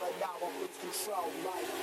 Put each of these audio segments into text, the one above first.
but now I won't lose control. Like,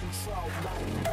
control.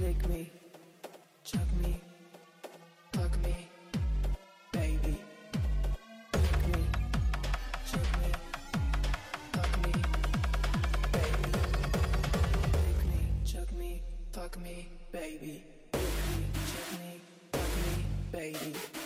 Lick me, chug me, hug me, baby. Lick me, chug me, me, baby. Lick me, chug me, hug me, baby. Me, me, me, baby.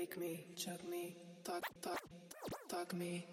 Take me, chug me, talk, talk, talk me.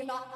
In your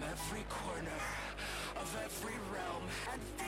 from every corner of every realm and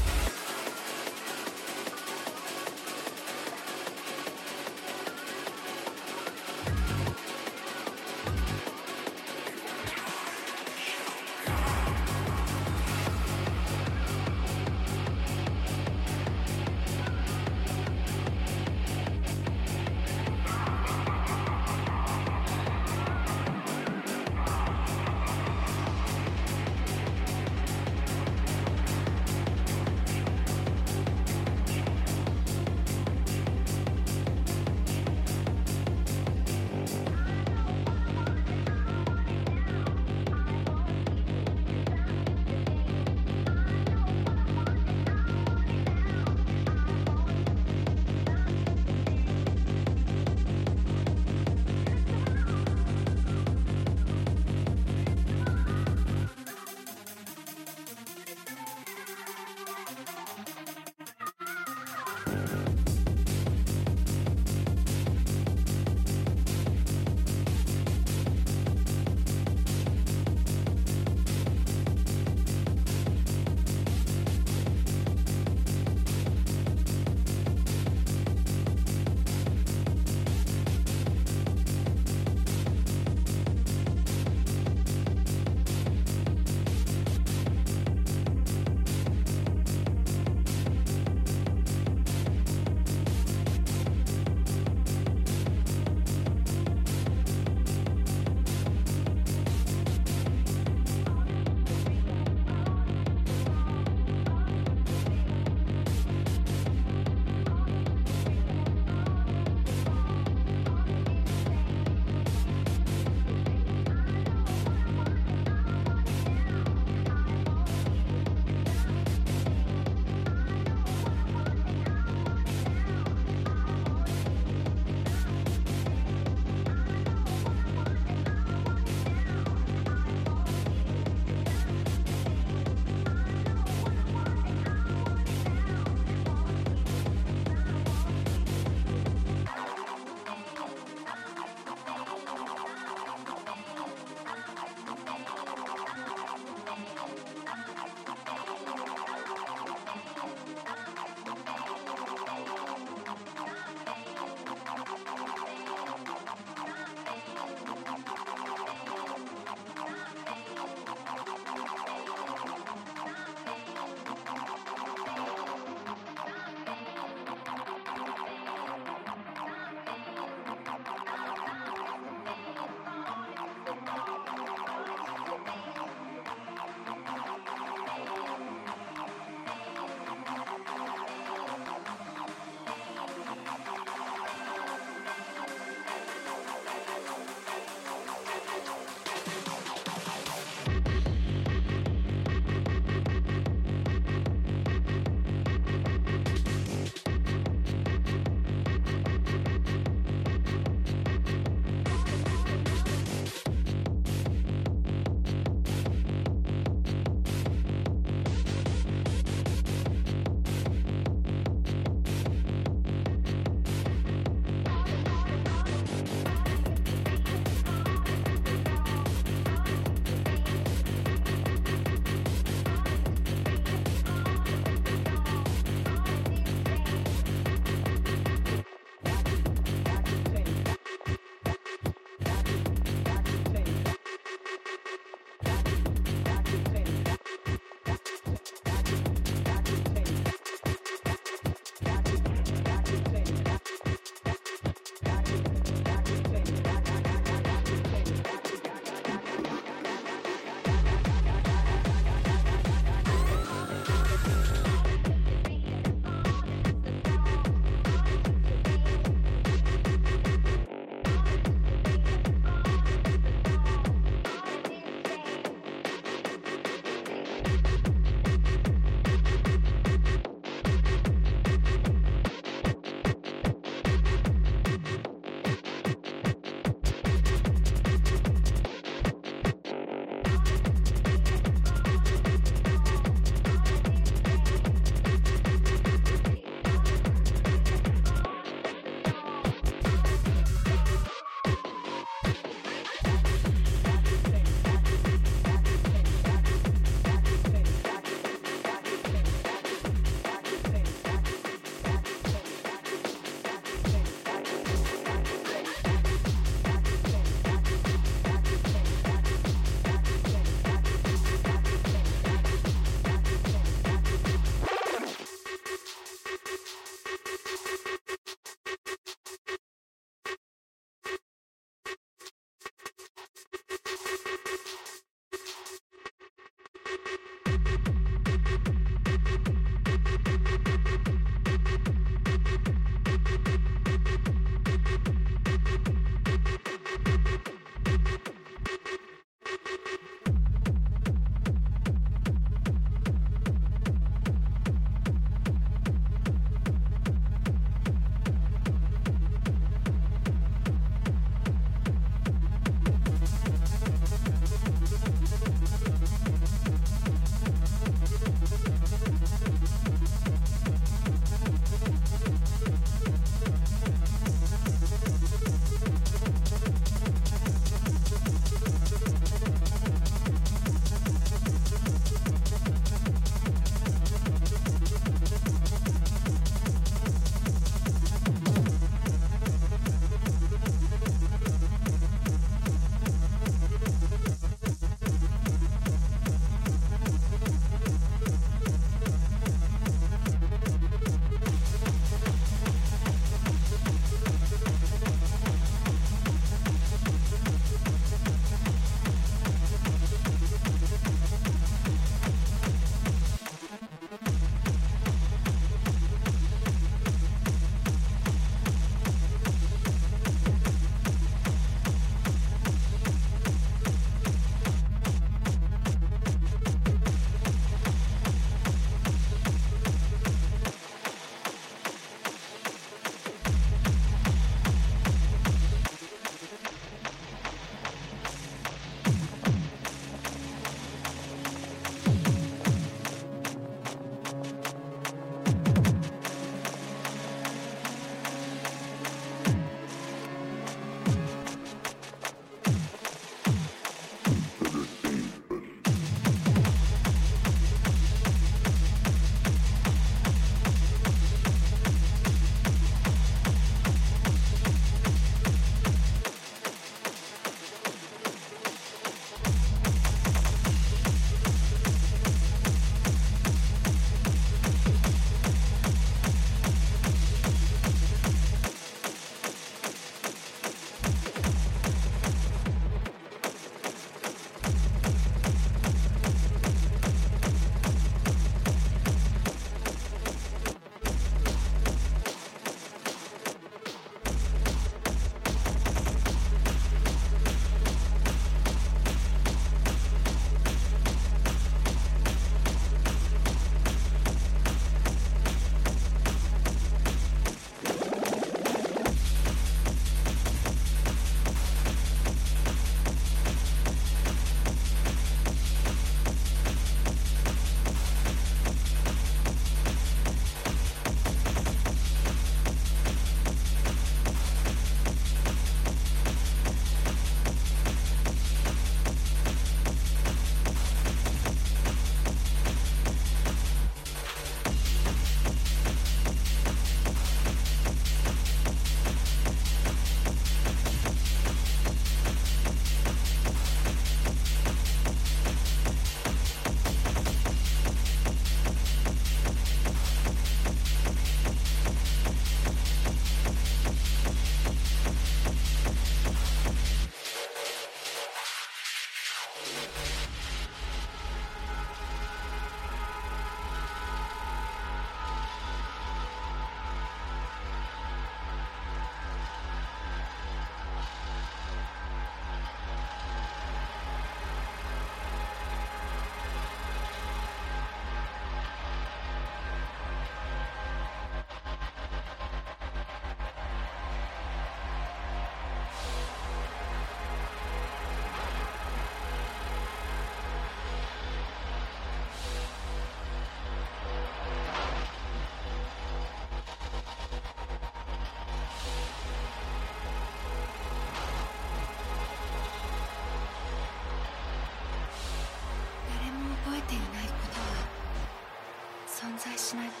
在しない。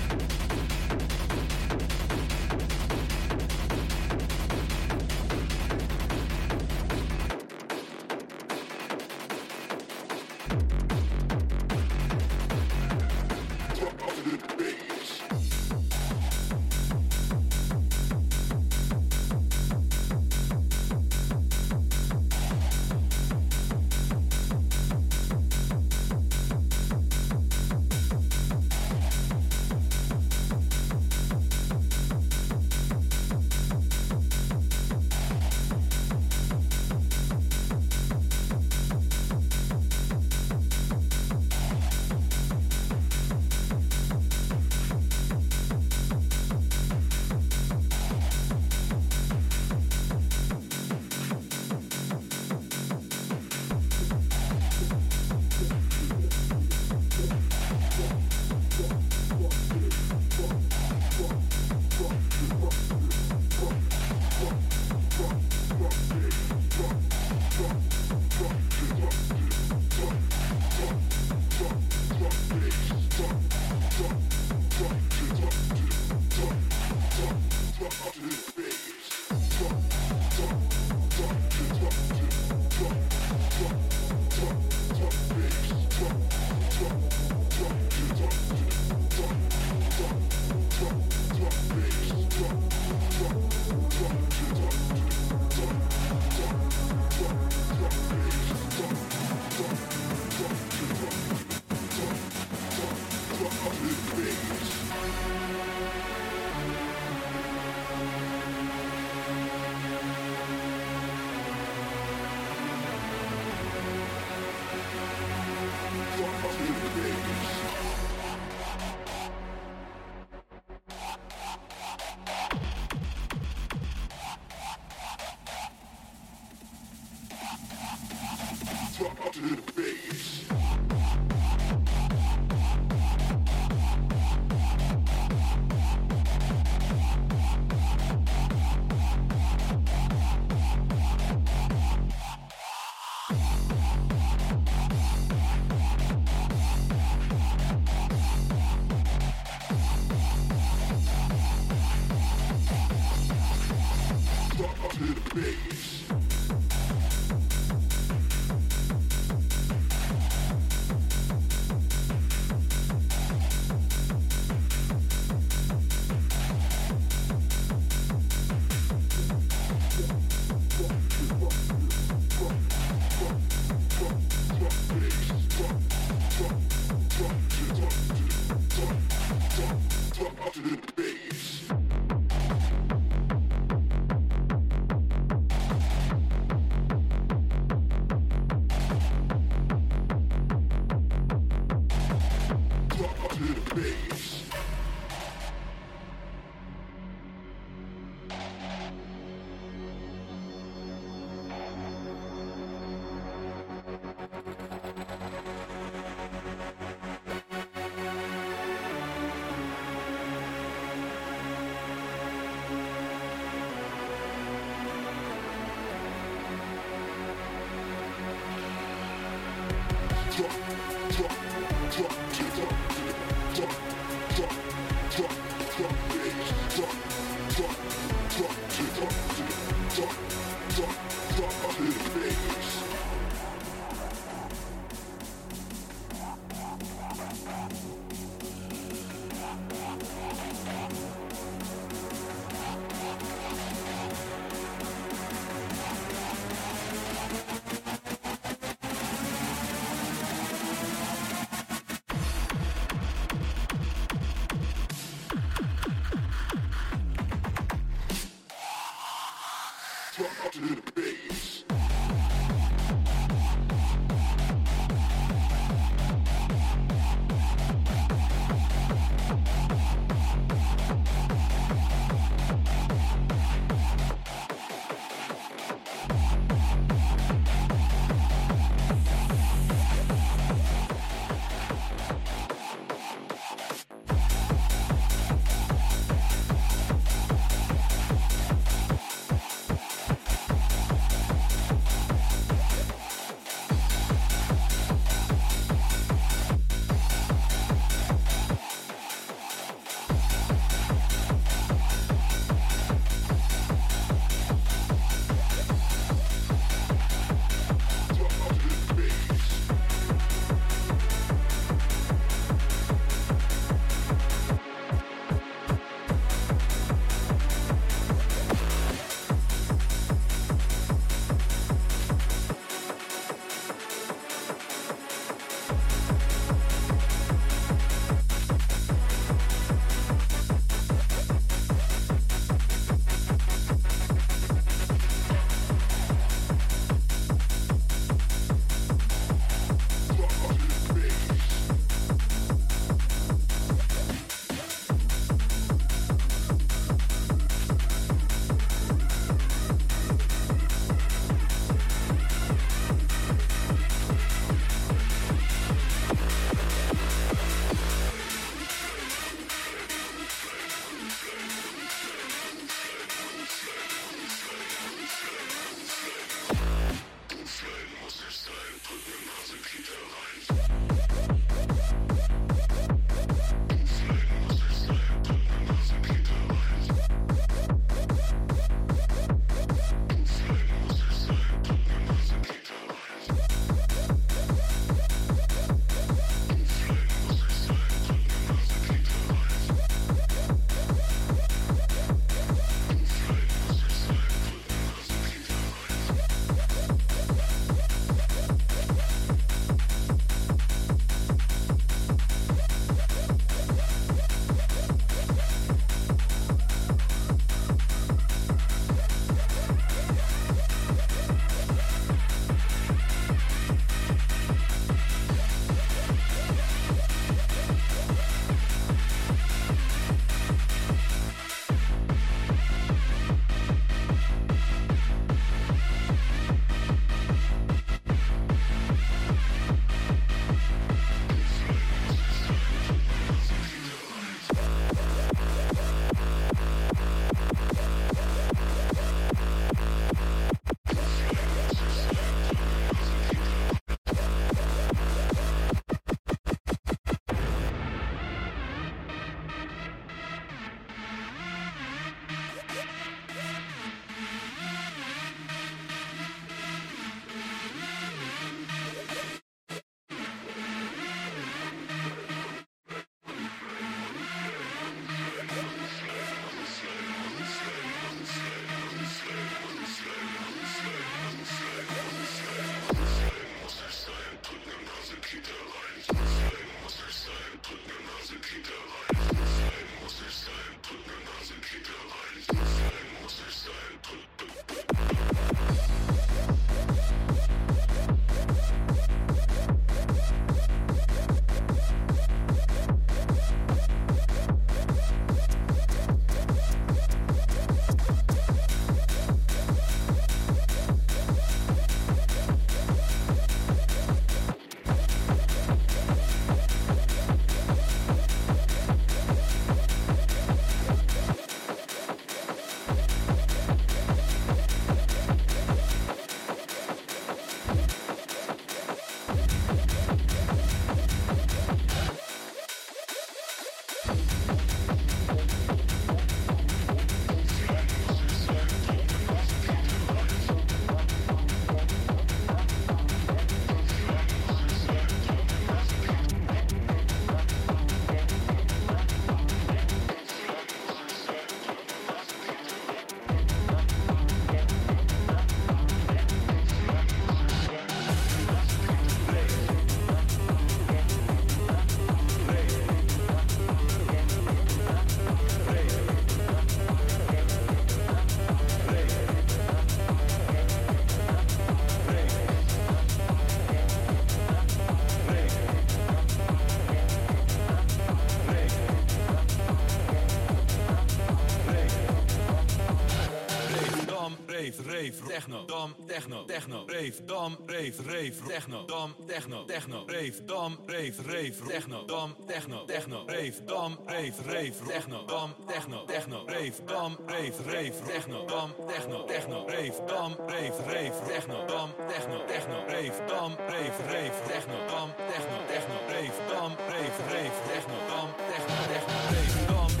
Rave, techno, dam, techno, techno, rave, dam, rave, rave, techno, dam, techno, techno, rave, dam, rave, rave, techno, dam, techno, techno, rave, dam, rave, rave, techno, dam, techno, techno, rave, dam, rave, rave, techno, dam, techno, techno, rave, dam, rave, rave, techno, dam, techno, techno, rave, dam, rave, rave, techno, dam, techno, techno, rave, dam, rave, rave, techno, dam, techno, techno, rave, dam,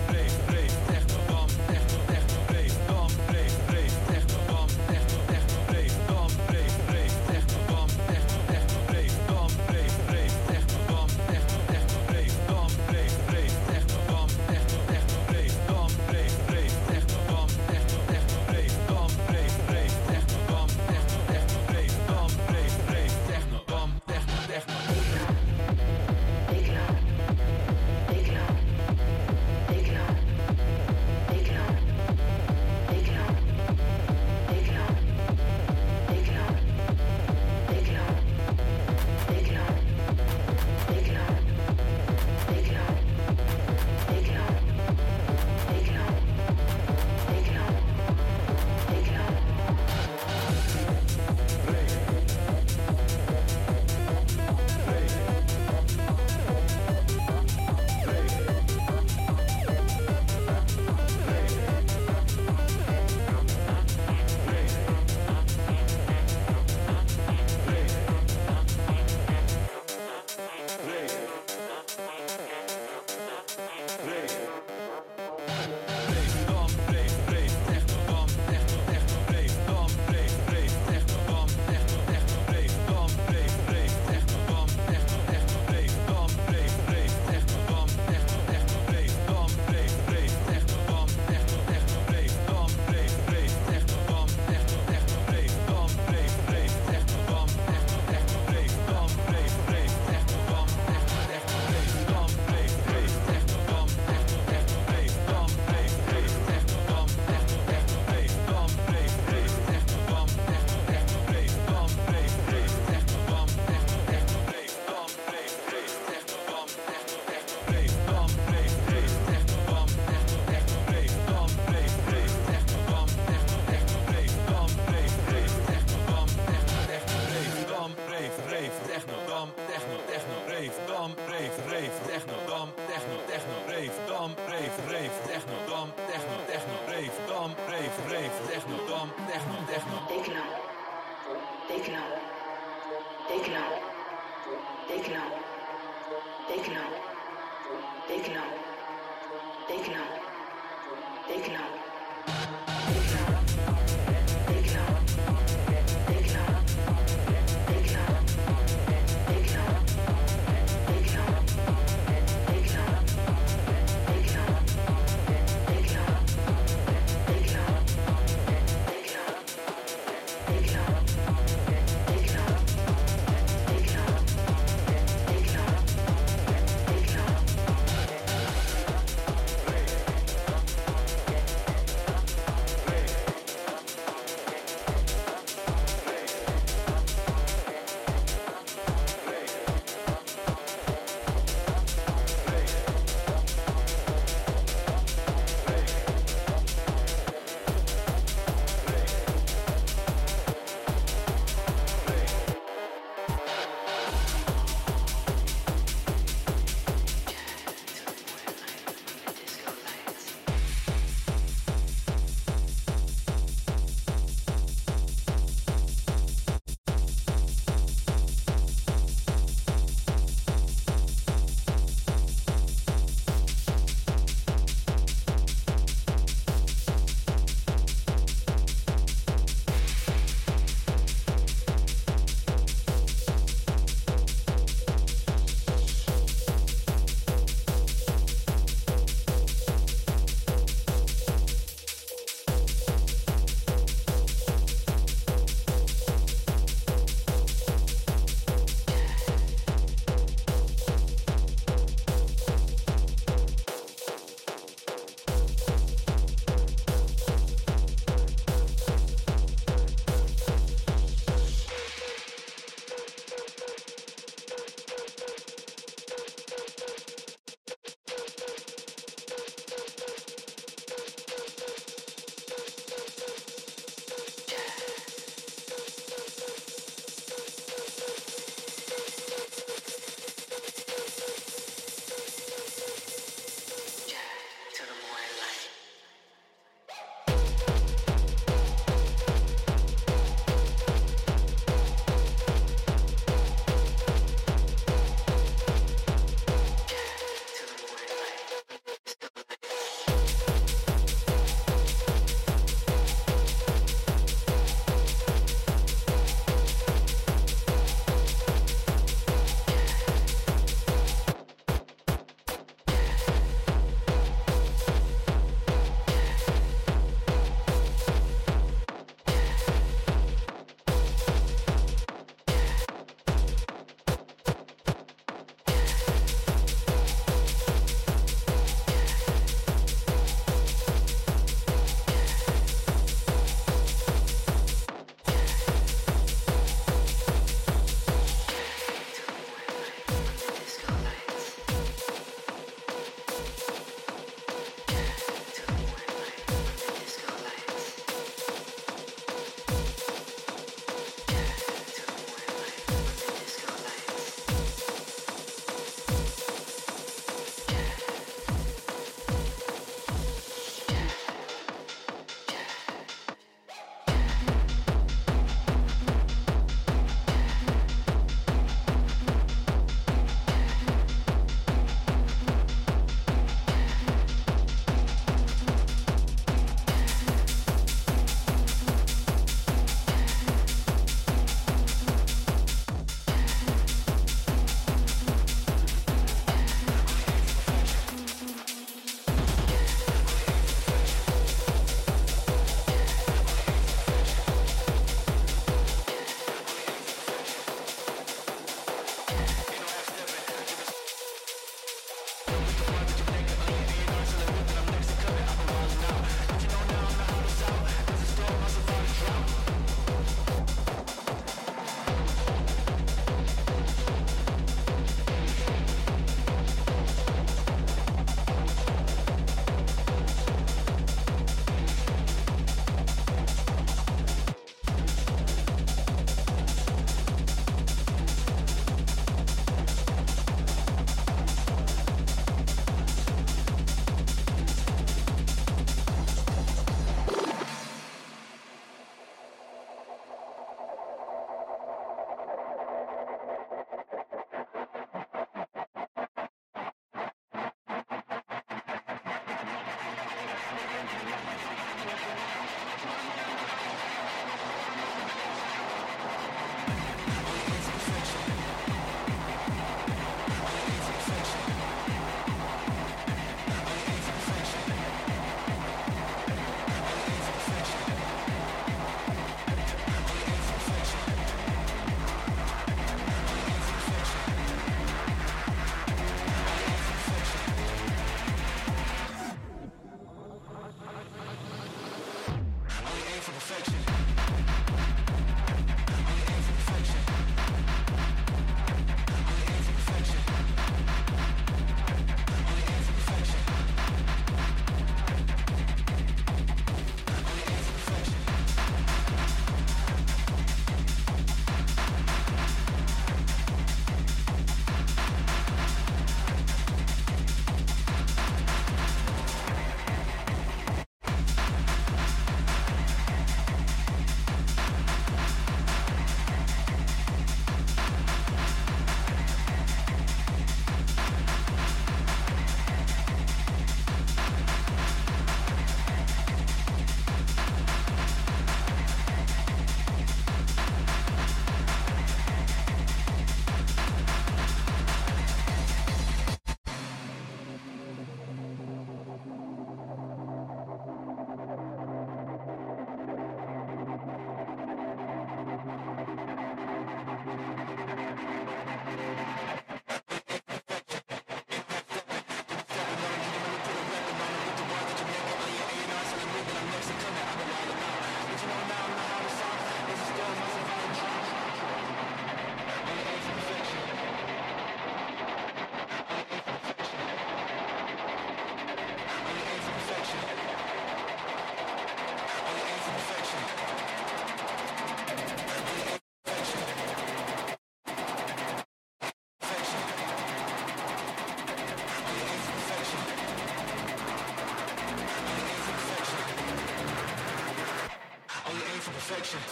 Thank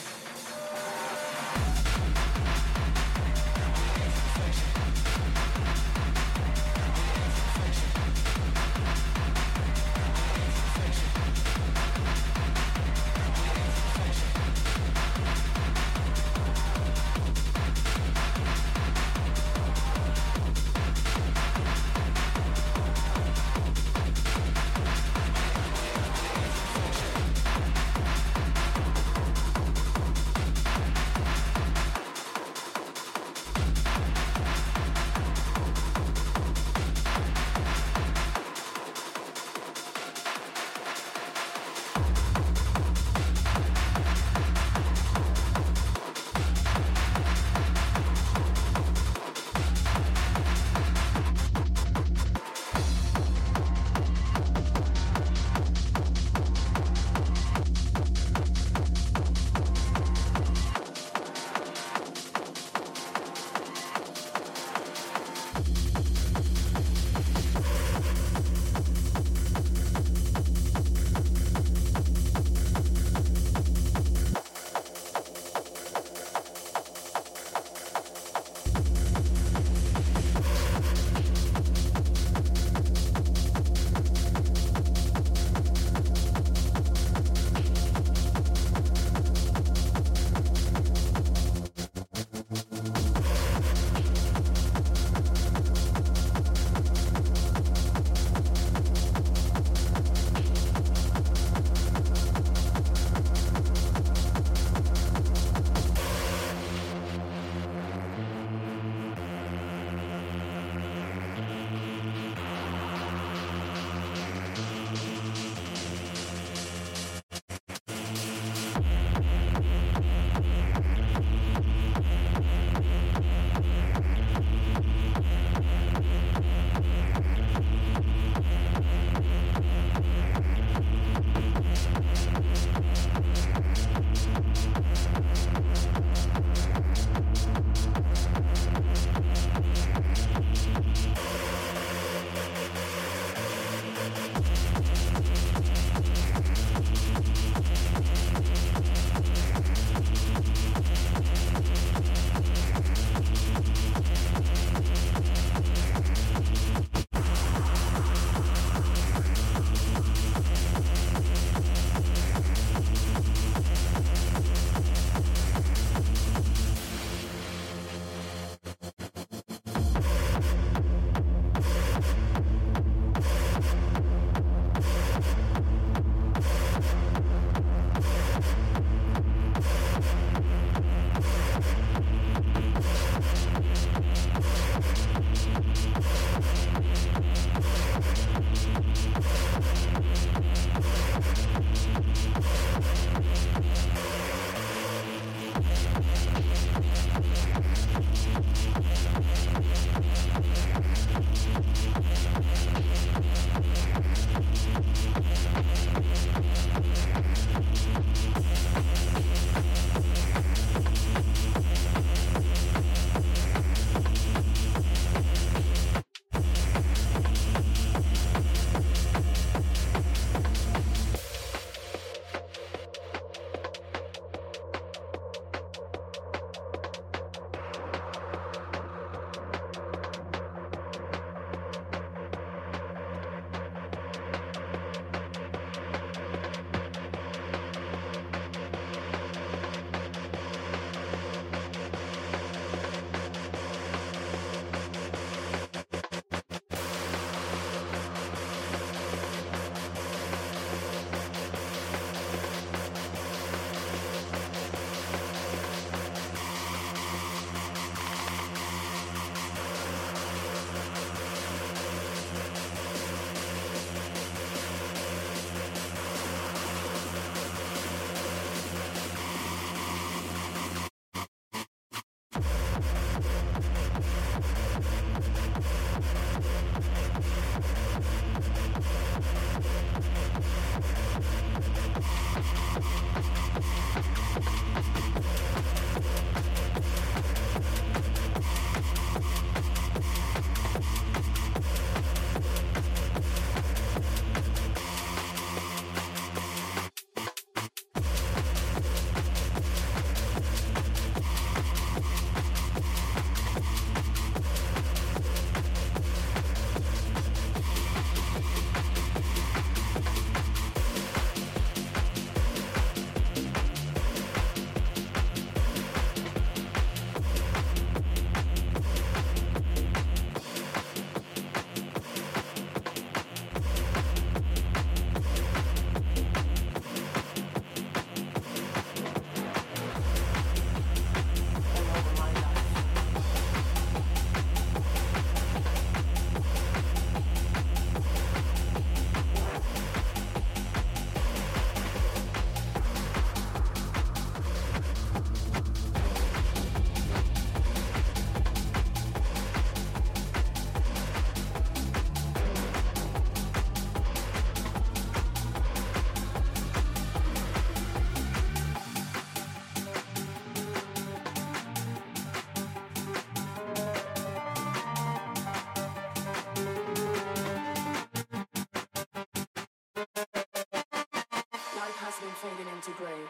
place,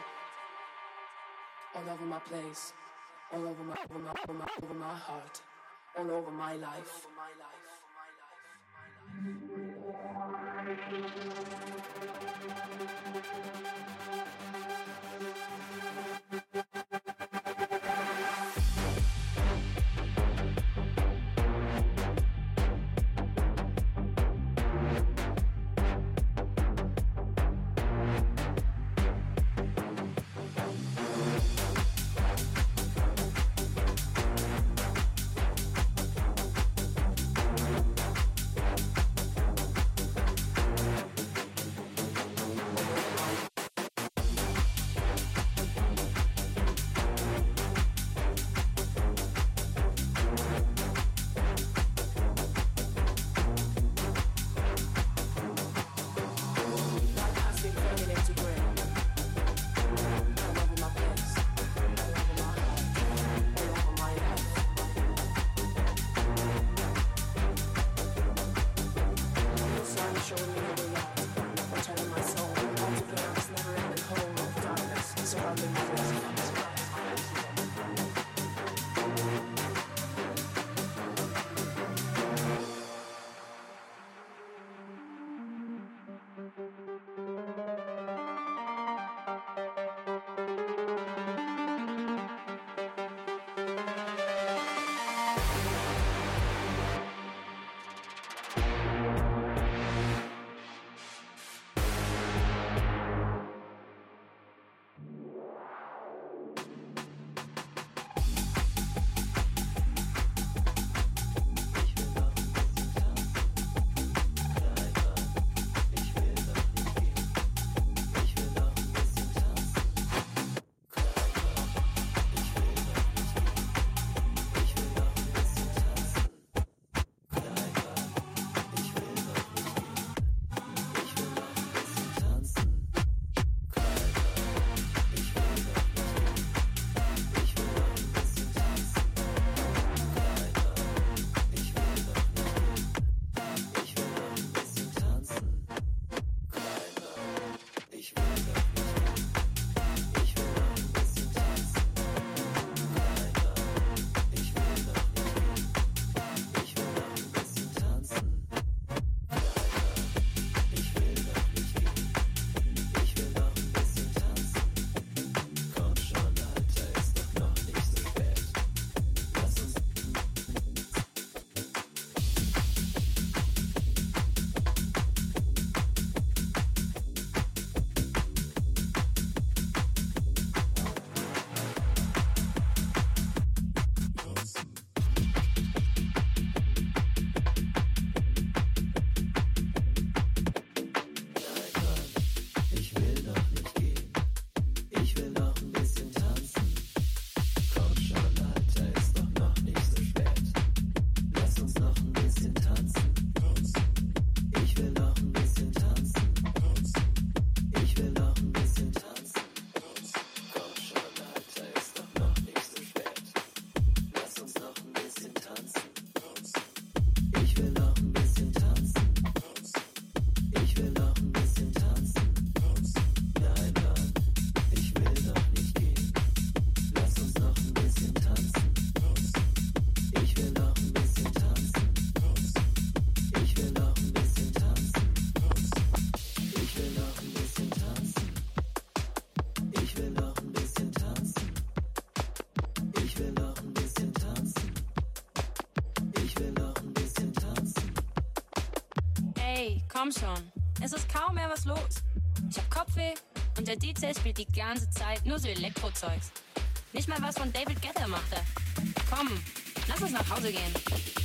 all over my, place, all over my, over my, over my heart, all over my life. Komm schon, es ist kaum mehr was los. Ich hab Kopfweh und der DJ spielt die ganze Zeit nur so Elektrozeugs. Nicht mal was von David Guetta macht er. Komm, lass uns nach Hause gehen.